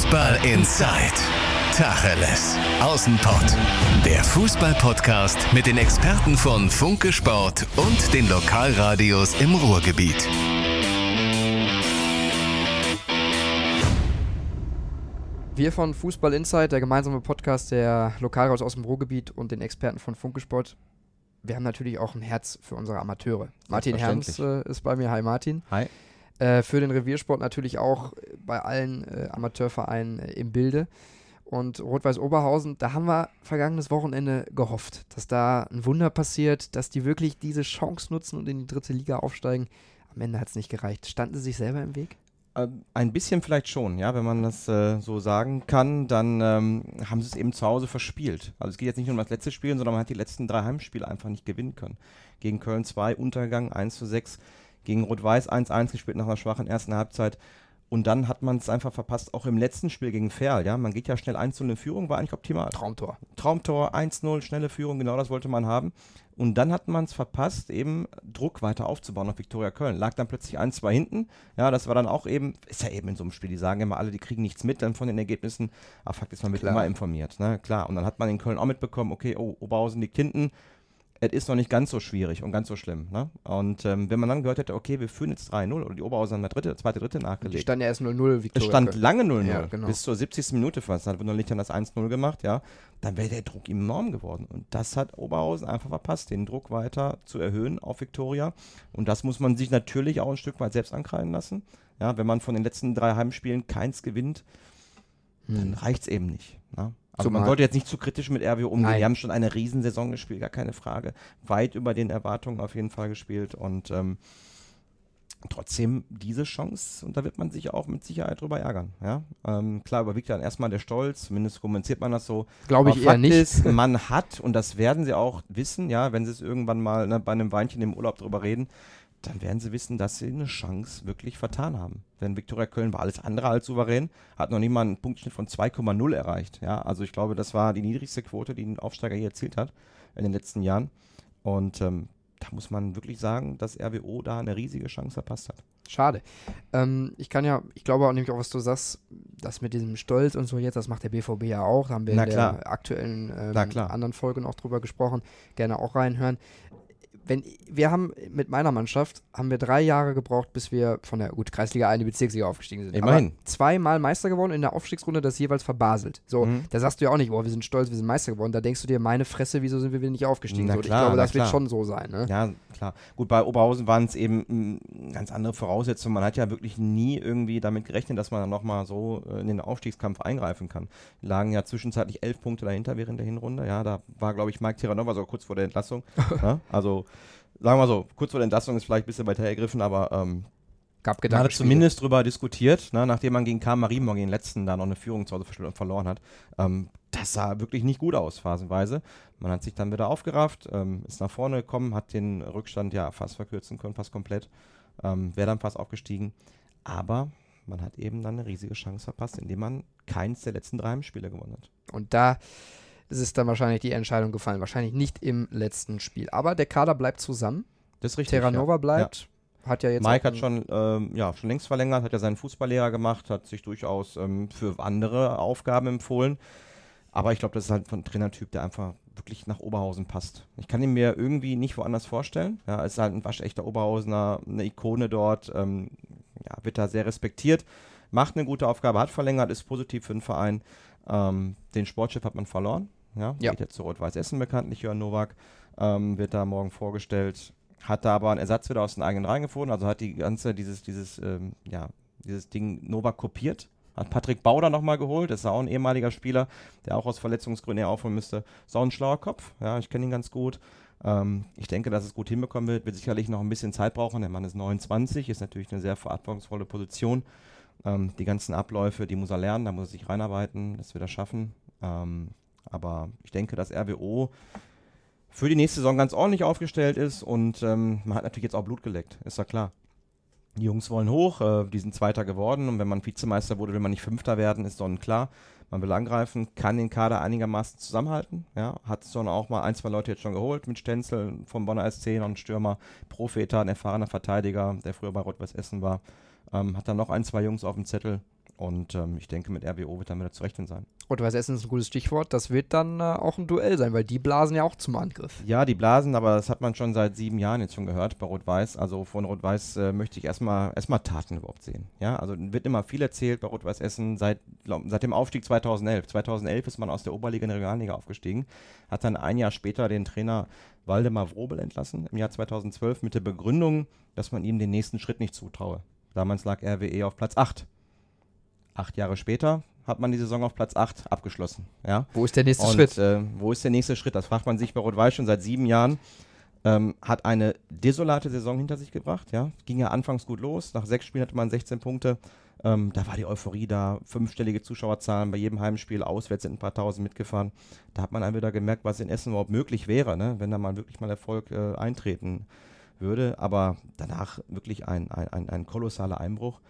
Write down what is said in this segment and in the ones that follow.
Fußball Inside. Tacheles. Außenpott. Der Fußball-Podcast mit den Experten von Funke Sport und den Lokalradios im Ruhrgebiet. Wir von Fußball Insight, der gemeinsame Podcast der Lokalradios aus dem Ruhrgebiet und den Experten von Funke Sport. Wir haben natürlich auch ein Herz für unsere Amateure. Martin Herms äh, ist bei mir. Hi Martin. Hi. Äh, für den Reviersport natürlich auch bei allen äh, Amateurvereinen äh, im Bilde. Und Rot-Weiß Oberhausen, da haben wir vergangenes Wochenende gehofft, dass da ein Wunder passiert, dass die wirklich diese Chance nutzen und in die dritte Liga aufsteigen. Am Ende hat es nicht gereicht. Standen sie sich selber im Weg? Ähm, ein bisschen vielleicht schon, ja, wenn man das äh, so sagen kann, dann ähm, haben sie es eben zu Hause verspielt. Also es geht jetzt nicht nur um das letzte Spiel, sondern man hat die letzten drei Heimspiele einfach nicht gewinnen können. Gegen Köln 2 Untergang 1 zu 6, gegen Rot-Weiß 1-1 gespielt nach einer schwachen ersten Halbzeit. Und dann hat man es einfach verpasst, auch im letzten Spiel gegen Ferl, ja. Man geht ja schnell 1 in Führung, war eigentlich optimal. Traumtor. Traumtor, 1-0, schnelle Führung, genau das wollte man haben. Und dann hat man es verpasst, eben Druck weiter aufzubauen auf Viktoria Köln. Lag dann plötzlich 1-2 hinten. Ja, das war dann auch eben, ist ja eben in so einem Spiel, die sagen immer alle, die kriegen nichts mit dann von den Ergebnissen. Aber Fakt ist, man wird immer informiert, ne? Klar. Und dann hat man in Köln auch mitbekommen, okay, oh, Oberhausen liegt hinten es ist noch nicht ganz so schwierig und ganz so schlimm. Ne? Und ähm, wenn man dann gehört hätte, okay, wir führen jetzt 3-0 oder die Oberhausen haben eine dritte, zweite, dritte nachgelegt. Die stand ja erst 0-0, Victoria. Es stand lange 0-0, ja, genau. bis zur 70. Minute fast. Dann hat nur Lichtern das 1-0 gemacht, ja. Dann wäre der Druck enorm geworden. Und das hat Oberhausen einfach verpasst, den Druck weiter zu erhöhen auf Viktoria. Und das muss man sich natürlich auch ein Stück weit selbst ankreiden lassen. Ja, wenn man von den letzten drei Heimspielen keins gewinnt, hm. dann reicht es eben nicht. Ne? Also Zumal man sollte jetzt nicht zu kritisch mit RWO umgehen. Nein. Wir haben schon eine Riesensaison gespielt, gar keine Frage. Weit über den Erwartungen auf jeden Fall gespielt und ähm, trotzdem diese Chance, und da wird man sich auch mit Sicherheit drüber ärgern. Ja? Ähm, klar überwiegt dann erstmal der Stolz, zumindest kommuniziert man das so. Glaube ich eher nicht. Ist, man hat, und das werden sie auch wissen, ja, wenn sie es irgendwann mal ne, bei einem Weinchen im Urlaub drüber reden, dann werden sie wissen, dass sie eine Chance wirklich vertan haben. Denn Viktoria Köln war alles andere als souverän, hat noch nicht mal einen Punktschnitt von 2,0 erreicht. Ja, also ich glaube, das war die niedrigste Quote, die ein Aufsteiger hier erzielt hat in den letzten Jahren. Und ähm, da muss man wirklich sagen, dass RWO da eine riesige Chance verpasst hat. Schade. Ähm, ich kann ja, ich glaube auch nämlich auch, was du sagst, das mit diesem Stolz und so jetzt, das macht der BVB ja auch. Da haben wir Na in klar. der aktuellen ähm, anderen Folge noch drüber gesprochen. Gerne auch reinhören wenn wir haben mit meiner Mannschaft haben wir drei Jahre gebraucht, bis wir von der gut Kreisliga 1 in die Bezirksliga aufgestiegen sind. Immerhin. Aber zweimal Meister geworden in der Aufstiegsrunde, das jeweils verbaselt. So, mhm. da sagst du ja auch nicht, boah, wir sind stolz, wir sind Meister geworden. Da denkst du dir, meine Fresse, wieso sind wir wieder nicht aufgestiegen? Na so, klar, ich glaube, das klar. wird schon so sein. Ne? Ja, klar. Gut, bei Oberhausen waren es eben mh, ganz andere Voraussetzungen. Man hat ja wirklich nie irgendwie damit gerechnet, dass man dann nochmal so äh, in den Aufstiegskampf eingreifen kann. Lagen ja zwischenzeitlich elf Punkte dahinter während der Hinrunde. Ja, da war, glaube ich, Mike Tiranova so kurz vor der Entlassung. ja, also sagen wir mal so, kurz vor der Entlassung ist vielleicht ein bisschen weiter ergriffen, aber ähm, Gab man hat zumindest darüber diskutiert, ne, nachdem man gegen Karl Marienborn, gegen den letzten, da noch eine Führung zu Hause verloren hat. Ähm, das sah wirklich nicht gut aus, phasenweise. Man hat sich dann wieder aufgerafft, ähm, ist nach vorne gekommen, hat den Rückstand ja fast verkürzen können, fast komplett. Ähm, Wäre dann fast aufgestiegen. Aber man hat eben dann eine riesige Chance verpasst, indem man keins der letzten drei Spiele gewonnen hat. Und da ist es dann wahrscheinlich die Entscheidung gefallen. Wahrscheinlich nicht im letzten Spiel. Aber der Kader bleibt zusammen. Das ist richtig. Terranova ja. bleibt. Ja. Hat ja jetzt Mike hat schon, ähm, ja, schon längst verlängert, hat ja seinen Fußballlehrer gemacht, hat sich durchaus ähm, für andere Aufgaben empfohlen. Aber ich glaube, das ist halt ein Trainertyp, der einfach wirklich nach Oberhausen passt. Ich kann ihn mir irgendwie nicht woanders vorstellen. Ja, ist halt ein waschechter Oberhausener, eine Ikone dort, ähm, ja, wird da sehr respektiert, macht eine gute Aufgabe, hat verlängert, ist positiv für den Verein. Ähm, den Sportchef hat man verloren, ja, ja. geht jetzt zu Rot-Weiß Essen bekanntlich, Jörn Nowak, ähm, wird da morgen vorgestellt, hat da aber einen Ersatz wieder aus den eigenen Reihen gefunden, also hat die ganze, dieses, dieses, ähm, ja, dieses Ding Nowak kopiert, hat Patrick Bauder nochmal geholt, das ist auch ein ehemaliger Spieler, der auch aus Verletzungsgründen aufholen müsste. Ist auch ein schlauer Kopf, ja, ich kenne ihn ganz gut. Ähm, ich denke, dass es gut hinbekommen wird, wird sicherlich noch ein bisschen Zeit brauchen. Der Mann ist 29, ist natürlich eine sehr verantwortungsvolle Position. Ähm, die ganzen Abläufe, die muss er lernen, da muss er sich reinarbeiten, das wird er schaffen. Ähm, aber ich denke, dass RWO für die nächste Saison ganz ordentlich aufgestellt ist und ähm, man hat natürlich jetzt auch Blut geleckt, ist ja klar. Die Jungs wollen hoch, äh, die sind Zweiter geworden und wenn man Vizemeister wurde, will man nicht Fünfter werden, ist dann klar. Man will angreifen, kann den Kader einigermaßen zusammenhalten. Ja, hat es auch mal ein, zwei Leute jetzt schon geholt mit Stenzel vom Bonner SC, noch ein Stürmer, Profeta, ein erfahrener Verteidiger, der früher bei Rot-Weiß Essen war. Ähm, hat dann noch ein, zwei Jungs auf dem Zettel Und ähm, ich denke, mit RWO wird dann wieder zu rechnen sein. Rot-Weiß Essen ist ein gutes Stichwort. Das wird dann äh, auch ein Duell sein, weil die blasen ja auch zum Angriff. Ja, die blasen, aber das hat man schon seit sieben Jahren jetzt schon gehört bei Rot-Weiß. Also von Rot-Weiß äh, möchte ich erstmal erstmal Taten überhaupt sehen. Ja, also wird immer viel erzählt bei Rot-Weiß Essen seit, glaub, seit dem Aufstieg 2011. 2011 ist man aus der Oberliga in die Regionalliga aufgestiegen, hat dann ein Jahr später den Trainer Waldemar Wrobel entlassen im Jahr 2012 mit der Begründung, dass man ihm den nächsten Schritt nicht zutraue. Damals lag RWE auf Platz 8. Acht Jahre später hat man die Saison auf Platz 8 abgeschlossen. Ja? Wo ist der nächste Und, Schritt? Äh, wo ist der nächste Schritt? Das fragt man sich bei Rot-Weiß schon seit sieben Jahren. Ähm, hat eine desolate Saison hinter sich gebracht. Ja? Ging ja anfangs gut los. Nach sechs Spielen hatte man 16 Punkte. Ähm, da war die Euphorie da. Fünfstellige Zuschauerzahlen bei jedem Heimspiel. Auswärts sind ein paar tausend mitgefahren. Da hat man dann wieder gemerkt, was in Essen überhaupt möglich wäre, ne? wenn da mal wirklich mal Erfolg äh, eintreten würde. Aber danach wirklich ein, ein, ein, ein kolossaler Einbruch.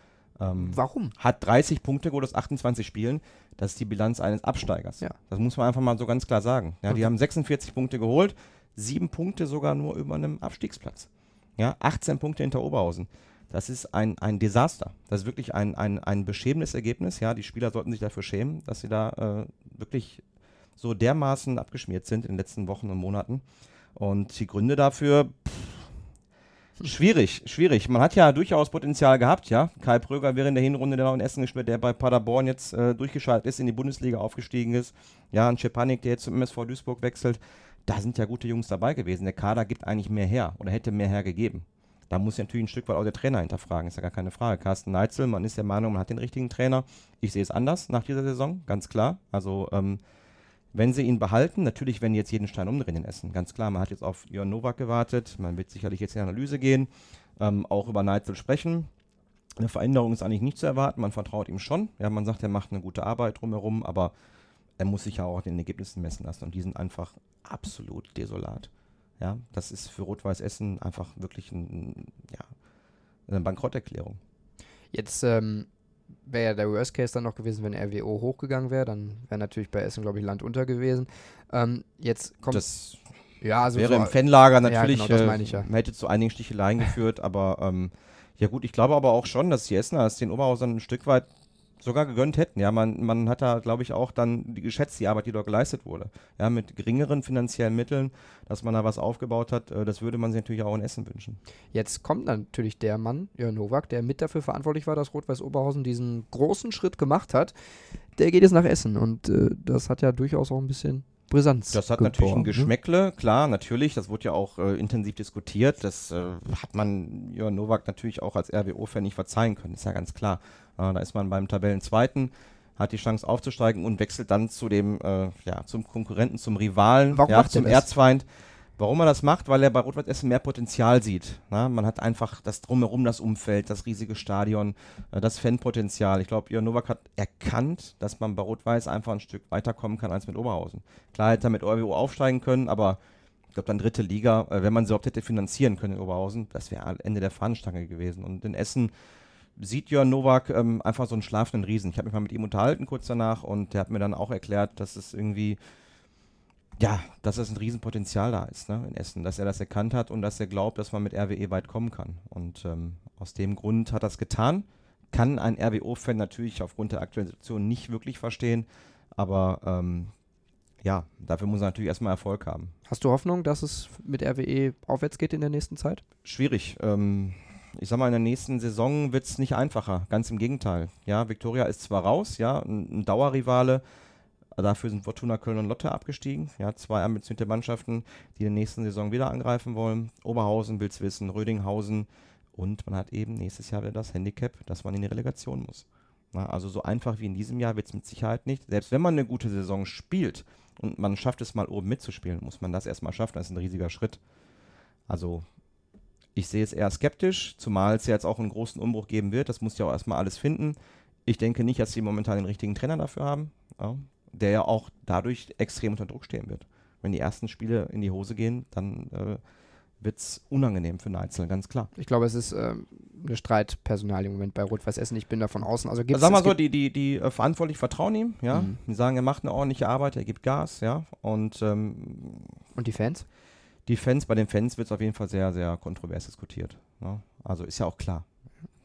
Ähm, Warum? hat 30 Punkte geholt aus 28 Spielen. Das ist die Bilanz eines Absteigers. Ja. Das muss man einfach mal so ganz klar sagen. Ja, die haben 46 Punkte geholt, sieben Punkte sogar nur über einem Abstiegsplatz. Ja, 18 Punkte hinter Oberhausen. Das ist ein, ein Desaster. Das ist wirklich ein, ein, ein beschämendes Ergebnis. Ja, die Spieler sollten sich dafür schämen, dass sie da äh, wirklich so dermaßen abgeschmiert sind in den letzten Wochen und Monaten. Und die Gründe dafür, Schwierig, schwierig. Man hat ja durchaus Potenzial gehabt, ja. Kai Pröger wäre in der Hinrunde der noch in Essen gespielt, der bei Paderborn jetzt äh, durchgeschaltet ist, in die Bundesliga aufgestiegen ist. Ja, ein Schepanik, der jetzt zum MSV Duisburg wechselt. Da sind ja gute Jungs dabei gewesen. Der Kader gibt eigentlich mehr her oder hätte mehr hergegeben. Da muss ja natürlich ein Stück weit auch der Trainer hinterfragen, ist ja gar keine Frage. Carsten Neitzel, man ist der Meinung, man hat den richtigen Trainer. Ich sehe es anders nach dieser Saison, ganz klar. Also, ähm, wenn sie ihn behalten, natürlich werden jetzt jeden Stein umdrehen in Essen. Ganz klar, man hat jetzt auf Jörn Nowak gewartet. Man wird sicherlich jetzt in die Analyse gehen, ähm, auch über Neitzel sprechen. Eine Veränderung ist eigentlich nicht zu erwarten. Man vertraut ihm schon. Ja, man sagt, er macht eine gute Arbeit drumherum, aber er muss sich ja auch den Ergebnissen messen lassen. Und die sind einfach absolut desolat. Ja, das ist für Rot-Weiß Essen einfach wirklich ein, ja, eine Bankrotterklärung. Jetzt ähm, wäre ja der Worst Case dann noch gewesen, wenn RWO hochgegangen wäre. Dann wäre natürlich bei Essen, glaube ich, Land unter gewesen. Ähm, jetzt kommt. Das ja, also wäre so, im Fanlager natürlich, genau, das äh, ich ja. man hätte zu einigen Sticheleien geführt, aber ähm, ja gut, ich glaube aber auch schon, dass die Essener es den Oberhausern ein Stück weit sogar gegönnt hätten. Ja, man, man hat da, glaube ich, auch dann geschätzt, die Arbeit, die dort geleistet wurde. Ja, mit geringeren finanziellen Mitteln, dass man da was aufgebaut hat, äh, das würde man sich natürlich auch in Essen wünschen. Jetzt kommt natürlich der Mann, Jörn Nowak, der mit dafür verantwortlich war, dass Rot-Weiß Oberhausen diesen großen Schritt gemacht hat. Der geht jetzt nach Essen und äh, das hat ja durchaus auch ein bisschen Brisanz. Das hat natürlich ein ne? Geschmäckle, klar, natürlich. Das wurde ja auch äh, intensiv diskutiert. Das äh, hat man Jörn Nowak natürlich auch als RWO-Fan nicht verzeihen können, ist ja ganz klar. Äh, da ist man beim Tabellenzweiten, hat die Chance aufzusteigen und wechselt dann zu dem, äh, ja, zum Konkurrenten, zum Rivalen, Warum ja, zum das? Warum er das macht? Weil er bei Rot-Weiß Essen mehr Potenzial sieht. Na, man hat einfach das Drumherum, das Umfeld, das riesige Stadion, äh, das Fanpotenzial. Ich glaube, Jörn Nowak hat erkannt, dass man bei Rot-Weiß einfach ein Stück weiterkommen kann als mit Oberhausen. Klar hätte er mit ORWO aufsteigen können, aber ich glaube, dann dritte Liga, äh, wenn man sie überhaupt hätte finanzieren können in Oberhausen, das wäre Ende der Fahnenstange gewesen. Und in Essen sieht Jörn Nowak ähm, einfach so einen schlafenden Riesen. Ich habe mich mal mit ihm unterhalten kurz danach und der hat mir dann auch erklärt, dass es irgendwie, ja, dass es ein Riesenpotenzial da ist ne, in Essen, dass er das erkannt hat und dass er glaubt, dass man mit RWE weit kommen kann. Und ähm, aus dem Grund hat er es getan. Kann ein RWO-Fan natürlich aufgrund der aktuellen Situation nicht wirklich verstehen, aber ähm, ja, dafür muss er natürlich erstmal Erfolg haben. Hast du Hoffnung, dass es mit RWE aufwärts geht in der nächsten Zeit? schwierig. Ähm, ich sag mal, in der nächsten Saison wird es nicht einfacher. Ganz im Gegenteil. Ja, Viktoria ist zwar raus, ja, ein, ein Dauerrivale. Dafür sind Fortuna Köln und Lotte abgestiegen. Ja, zwei ambitionierte Mannschaften, die in der nächsten Saison wieder angreifen wollen. Oberhausen will es wissen, Rödinghausen. Und man hat eben nächstes Jahr wieder das Handicap, dass man in die Relegation muss. Na, also so einfach wie in diesem Jahr wird es mit Sicherheit nicht. Selbst wenn man eine gute Saison spielt und man schafft es mal oben mitzuspielen, muss man das erstmal schaffen. Das ist ein riesiger Schritt. Also ich sehe es eher skeptisch, zumal es ja jetzt auch einen großen Umbruch geben wird. Das muss ja auch erstmal alles finden. Ich denke nicht, dass sie momentan den richtigen Trainer dafür haben, ja, der ja auch dadurch extrem unter Druck stehen wird. Wenn die ersten Spiele in die Hose gehen, dann äh, wird es unangenehm für Neitzel, ganz klar. Ich glaube, es ist ähm, eine Streitpersonal im Moment bei Rot-Weiß Essen. Ich bin da von außen. Also gibt's, Sagen wir es so, die, die, die äh, Verantwortlichen vertrauen ihm, ja. Mhm. Die sagen, er macht eine ordentliche Arbeit, er gibt Gas, ja. Und ähm, Und die Fans? die Fans, bei den Fans wird es auf jeden Fall sehr, sehr kontrovers diskutiert. Ne? Also ist ja auch klar.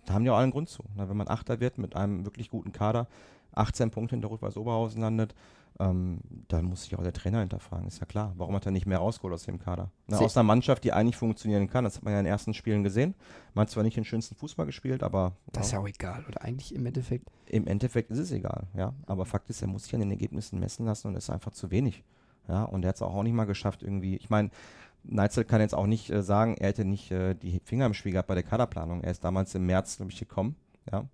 da haben die auch allen Grund zu. Na, wenn man Achter wird mit einem wirklich guten Kader, 18 Punkte hinter Rot-Weiß Oberhausen landet, ähm, dann muss sich auch der Trainer hinterfragen, ist ja klar. Warum hat er nicht mehr rausgeholt aus dem Kader? Na, aus einer Mannschaft, die eigentlich funktionieren kann, das hat man ja in den ersten Spielen gesehen. Man hat zwar nicht den schönsten Fußball gespielt, aber. Das ist ja auch egal, oder eigentlich im Endeffekt? Im Endeffekt ist es egal, ja. Aber Fakt ist, er muss sich an den Ergebnissen messen lassen und das ist einfach zu wenig. Ja, und er hat es auch nicht mal geschafft, irgendwie. Ich meine, Neitzel kann jetzt auch nicht äh, sagen, er hätte nicht äh, die Finger im Spiel gehabt bei der Kaderplanung. Er ist damals im März, glaube ich, gekommen. Ja,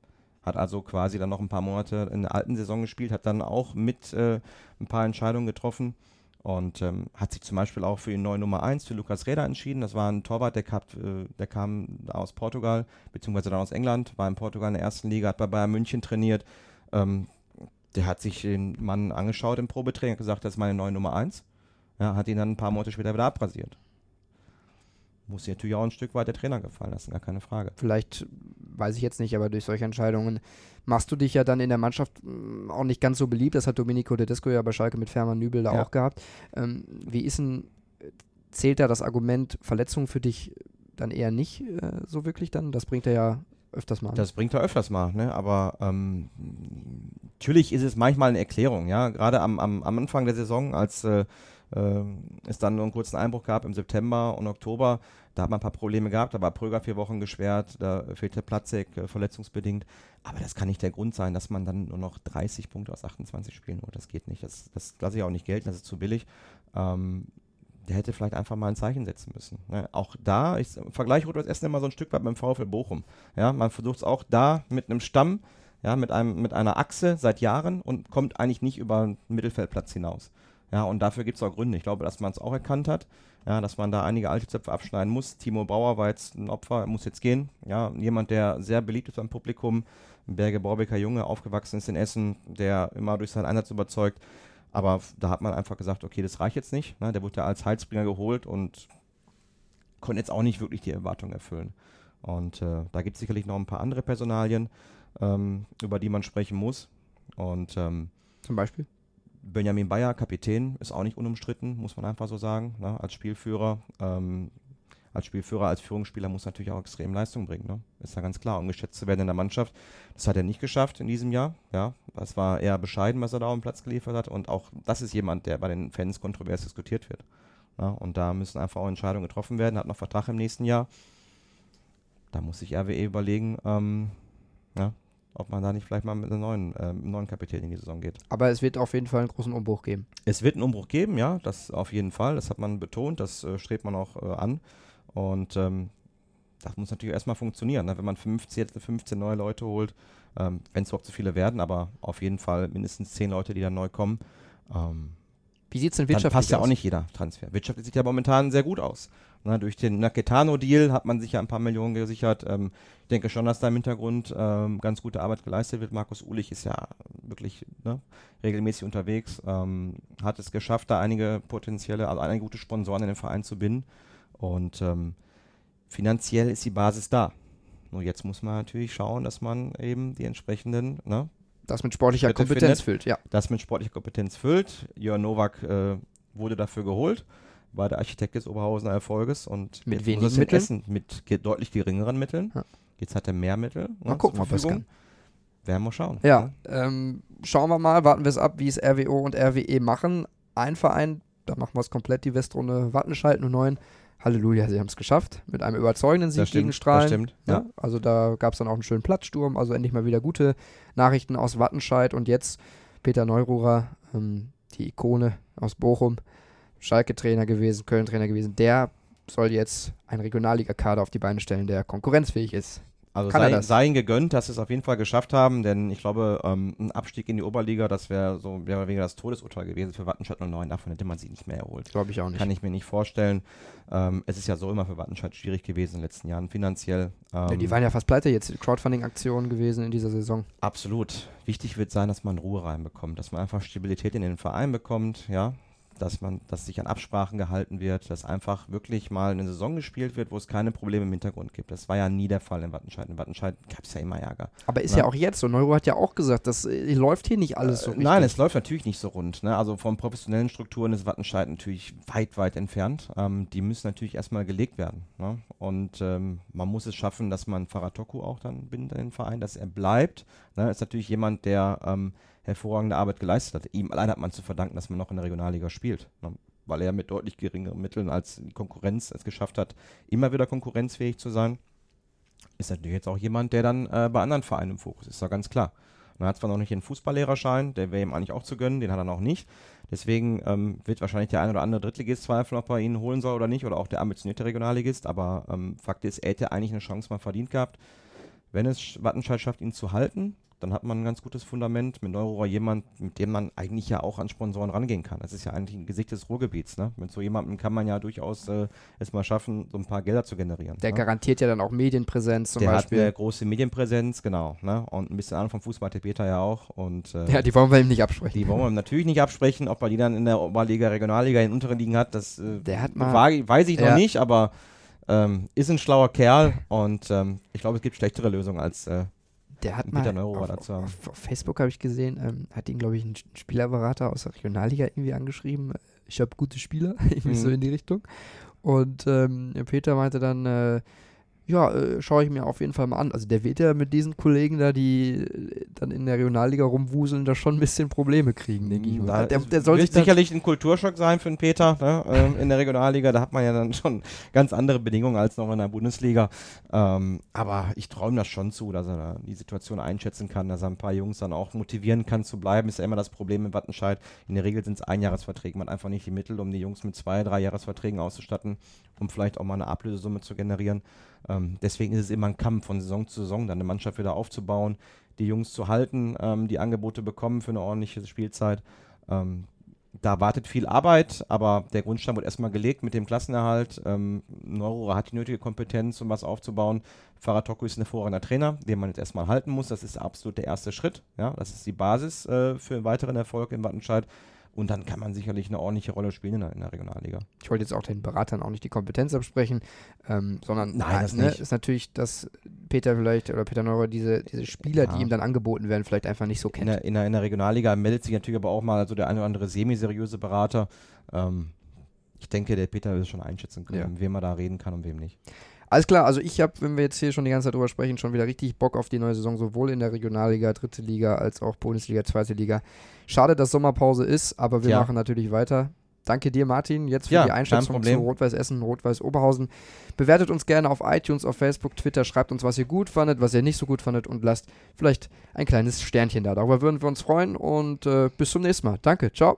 hat also quasi dann noch ein paar Monate in der alten Saison gespielt, hat dann auch mit äh, ein paar Entscheidungen getroffen und ähm, hat sich zum Beispiel auch für die neue Nummer 1, für Lukas Reda entschieden. Das war ein Torwart, der, kam, äh, der kam aus Portugal, beziehungsweise dann aus England, war in Portugal in der ersten Liga, hat bei Bayern München trainiert. Ähm, der hat sich den Mann angeschaut im Probetraining, hat gesagt, das ist meine neue Nummer 1. Ja, hat ihn dann ein paar Monate später wieder abrasiert muss sich natürlich auch ein Stück weit der Trainer gefallen lassen, gar keine Frage. Vielleicht, weiß ich jetzt nicht, aber durch solche Entscheidungen machst du dich ja dann in der Mannschaft mm, auch nicht ganz so beliebt. Das hat Domenico Tedesco ja bei Schalke mit Fermann Nübel da ja. auch gehabt. Ähm, wie ist denn, zählt da das Argument Verletzung für dich dann eher nicht äh, so wirklich dann? Das bringt er ja öfters mal. Das bringt er öfters mal, ne? aber ähm, natürlich ist es manchmal eine Erklärung, ja, gerade am, am, am Anfang der Saison, als äh, äh, es dann nur einen kurzen Einbruch gab im September und Oktober, da hat man ein paar Probleme gehabt, da war Pröger vier Wochen gesperrt, da fehlte Platzek äh, verletzungsbedingt. Aber das kann nicht der Grund sein, dass man dann nur noch 30 Punkte aus 28 Spielen holt. Das geht nicht. Das, das lasse ich auch nicht gelten, das ist zu billig. Ähm, der hätte vielleicht einfach mal ein Zeichen setzen müssen. Ne? Auch da, ich vergleiche Rot-Weiß Essen immer so ein Stück weit mit dem VfL Bochum. Ja, man versucht es auch da mit einem Stamm, ja, mit, einem, mit einer Achse seit Jahren und kommt eigentlich nicht über den Mittelfeldplatz hinaus. Ja, und dafür gibt es auch Gründe. Ich glaube, dass man es auch erkannt hat, ja, dass man da einige alte Zöpfe abschneiden muss. Timo Bauer war jetzt ein Opfer, muss jetzt gehen. Ja, jemand, der sehr beliebt ist beim Publikum, Berge Borbecker Junge, aufgewachsen ist in Essen, der immer durch seinen Einsatz überzeugt. Aber da hat man einfach gesagt, okay, das reicht jetzt nicht. Ne? Der wurde ja als Heilsbringer geholt und konnte jetzt auch nicht wirklich die Erwartungen erfüllen. Und äh, da gibt es sicherlich noch ein paar andere Personalien, ähm, über die man sprechen muss. Und ähm, zum Beispiel? Benjamin Bayer, Kapitän, ist auch nicht unumstritten, muss man einfach so sagen, ne, als Spielführer. Ähm, als Spielführer, als Führungsspieler muss natürlich auch extrem Leistung bringen. Ne? Ist ja ganz klar, um geschätzt zu werden in der Mannschaft. Das hat er nicht geschafft in diesem Jahr. Ja, das war eher bescheiden, was er da auf dem Platz geliefert hat. Und auch das ist jemand, der bei den Fans kontrovers diskutiert wird. Ja, und da müssen einfach auch Entscheidungen getroffen werden. Hat noch Vertrag im nächsten Jahr. Da muss sich RWE überlegen, ähm, ja, ob man da nicht vielleicht mal mit einem neuen, äh, neuen Kapitän in die Saison geht. Aber es wird auf jeden Fall einen großen Umbruch geben. Es wird einen Umbruch geben, ja, das auf jeden Fall. Das hat man betont, das äh, strebt man auch äh, an. Und ähm, das muss natürlich erstmal funktionieren. Ne? Wenn man 15, 15 neue Leute holt, ähm, wenn es überhaupt zu viele werden, aber auf jeden Fall mindestens 10 Leute, die dann neu kommen. Ähm, Wie sieht es denn wirtschaftlich aus? passt ja auch nicht jeder Transfer. Wirtschaftlich sieht ja momentan sehr gut aus. Na, durch den Naketano-Deal hat man sich ja ein paar Millionen gesichert. Ähm, ich denke schon, dass da im Hintergrund ähm, ganz gute Arbeit geleistet wird. Markus Ulich ist ja wirklich ne, regelmäßig unterwegs, ähm, hat es geschafft, da einige potenzielle, also einige gute Sponsoren in den Verein zu binden. Und ähm, finanziell ist die Basis da. Nur jetzt muss man natürlich schauen, dass man eben die entsprechenden ne, das mit sportlicher Kompetenz findet, füllt, ja. Das mit sportlicher Kompetenz füllt. Jörn Nowak äh, wurde dafür geholt war der Architekt des Oberhausener Erfolges und mit wenigen Mitteln? Essen, mit ge deutlich geringeren Mitteln. Ja. Jetzt hat er mehr Mittel. Ne, mal gucken, ob es kann. Werden wir schauen. Ja, ähm, schauen wir mal, warten wir es ab, wie es RWO und RWE machen. Ein Verein, da machen wir es komplett, die Westrunde Wattenscheid 09. Halleluja, sie haben es geschafft. Mit einem überzeugenden Sieg stimmt, gegen Strahlen. Das stimmt, ja. ja. Also da gab es dann auch einen schönen Platzsturm. Also endlich mal wieder gute Nachrichten aus Wattenscheid. Und jetzt Peter Neururer, ähm, die Ikone aus Bochum, Schalke-Trainer gewesen, Köln-Trainer gewesen, der soll jetzt einen Regionalliga-Kader auf die Beine stellen, der konkurrenzfähig ist. Also sei, sei ihnen gegönnt, dass sie es auf jeden Fall geschafft haben, denn ich glaube, ähm, ein Abstieg in die Oberliga, das wäre so wäre weniger das Todesurteil gewesen für Wattenscheid 09. Davon hätte man sie nicht mehr erholt. Glaube ich auch nicht. Kann ich mir nicht vorstellen. Ähm, es ist ja so immer für Wattenscheid schwierig gewesen in den letzten Jahren finanziell. Ähm, ja, die waren ja fast pleite jetzt, Crowdfunding-Aktionen gewesen in dieser Saison. Absolut. Wichtig wird sein, dass man Ruhe reinbekommt, dass man einfach Stabilität in den Verein bekommt, ja, dass man, dass sich an Absprachen gehalten wird, dass einfach wirklich mal eine Saison gespielt wird, wo es keine Probleme im Hintergrund gibt. Das war ja nie der Fall in Wattenscheid. In Wattenscheid gab es ja immer Ärger. Aber ist ja. ja auch jetzt so. Neuro hat ja auch gesagt, das äh, läuft hier nicht alles so äh, Nein, es läuft natürlich nicht so rund. Ne? Also von professionellen Strukturen ist Wattenscheid natürlich weit, weit entfernt. Ähm, die müssen natürlich erstmal gelegt werden. Ne? Und ähm, man muss es schaffen, dass man Faratoku auch dann bindet in den Verein, dass er bleibt. Ne? Ist natürlich jemand, der ähm, hervorragende Arbeit geleistet hat. Ihm allein hat man zu verdanken, dass man noch in der Regionalliga spielt. Ne? Weil er mit deutlich geringeren Mitteln als die Konkurrenz es geschafft hat, immer wieder konkurrenzfähig zu sein. Ist natürlich jetzt auch jemand, der dann äh, bei anderen Vereinen im Fokus ist, ist ja ganz klar. Er hat zwar noch nicht den Fußballlehrerschein, der wäre ihm eigentlich auch zu gönnen, den hat er noch nicht. Deswegen ähm, wird wahrscheinlich der ein oder andere Drittligist zweifeln, ob er ihn holen soll oder nicht, oder auch der ambitionierte Regionalligist. Aber ähm, Fakt ist, er hätte eigentlich eine Chance mal verdient gehabt, wenn es Wattenscheid schafft, ihn zu halten dann hat man ein ganz gutes Fundament. Mit Neurohrer jemand, mit dem man eigentlich ja auch an Sponsoren rangehen kann. Das ist ja eigentlich ein Gesicht des Ruhrgebiets. Ne? Mit so jemandem kann man ja durchaus äh, es mal schaffen, so ein paar Gelder zu generieren. Der ne? garantiert ja dann auch Medienpräsenz zum der Beispiel. Der hat eine große Medienpräsenz, genau. Ne? Und ein bisschen Ahnung vom Fußball hat der Peter ja auch. Und, äh, ja, die wollen wir ihm nicht absprechen. Die wollen wir ihm natürlich nicht absprechen. Ob er die dann in der Oberliga, Regionalliga, in den unteren Ligen hat, das äh, der hat mal, weiß ich noch nicht, aber ähm, ist ein schlauer Kerl und ähm, ich glaube, es gibt schlechtere Lösungen als äh, der hat mal auf, auf, auf, Facebook habe ich gesehen, ähm, hat ihn glaube ich ein Spielerberater aus der Regionalliga irgendwie angeschrieben. Ich habe gute Spieler, irgendwie mhm. so in die Richtung. Und ähm, Peter meinte dann, äh, ja, äh, schaue ich mir auf jeden Fall mal an. Also der wird ja mit diesen Kollegen da, die äh, dann in der Regionalliga rumwuseln, da schon ein bisschen Probleme kriegen, denke ich. Da der, der soll wird sicherlich ein Kulturschock sein für den Peter ne? ähm, in der Regionalliga. Da hat man ja dann schon ganz andere Bedingungen als noch in der Bundesliga. Ähm, aber ich träume das schon zu, dass er die Situation einschätzen kann, dass er ein paar Jungs dann auch motivieren kann zu bleiben. Ist ja immer das Problem in Wattenscheid. In der Regel sind es Einjahresverträge. Man hat einfach nicht die Mittel, um die Jungs mit zwei, drei Jahresverträgen auszustatten, um vielleicht auch mal eine Ablösesumme zu generieren. Ähm, deswegen ist es immer ein Kampf von Saison zu Saison, dann eine Mannschaft wieder aufzubauen, die Jungs zu halten, ähm, die Angebote bekommen für eine ordentliche Spielzeit. Ähm, da wartet viel Arbeit, aber der Grundstein wird erstmal gelegt mit dem Klassenerhalt. Ähm, Neurora hat die nötige Kompetenz, um was aufzubauen. Faratoko ist ein hervorragender Trainer, den man jetzt erstmal halten muss. Das ist absolut der erste Schritt. Ja, das ist die Basis äh, für einen weiteren Erfolg in Wattenscheid. Und dann kann man sicherlich eine ordentliche Rolle spielen in der, in der Regionalliga. Ich wollte jetzt auch den Beratern auch nicht die Kompetenz absprechen, ähm, sondern Nein, das ne, ist natürlich, dass Peter vielleicht oder Peter Neurer diese, diese Spieler, ja. die ihm dann angeboten werden, vielleicht einfach nicht so kennt. In der, in der, in der Regionalliga meldet sich natürlich aber auch mal so der eine oder andere semi-seriöse Berater. Ähm, ich denke, der Peter es schon einschätzen können, ja. wem man da reden kann und wem nicht. Alles klar, also ich habe, wenn wir jetzt hier schon die ganze Zeit drüber sprechen, schon wieder richtig Bock auf die neue Saison, sowohl in der Regionalliga, dritte Liga, als auch Bundesliga, zweite Liga. Schade, dass Sommerpause ist, aber wir ja. machen natürlich weiter. Danke dir, Martin, jetzt für ja, die Einschätzung zu Rot-Weiß Essen, Rot-Weiß Oberhausen. Bewertet uns gerne auf iTunes, auf Facebook, Twitter, schreibt uns, was ihr gut fandet, was ihr nicht so gut fandet und lasst vielleicht ein kleines Sternchen da. Darüber würden wir uns freuen und äh, bis zum nächsten Mal. Danke, ciao.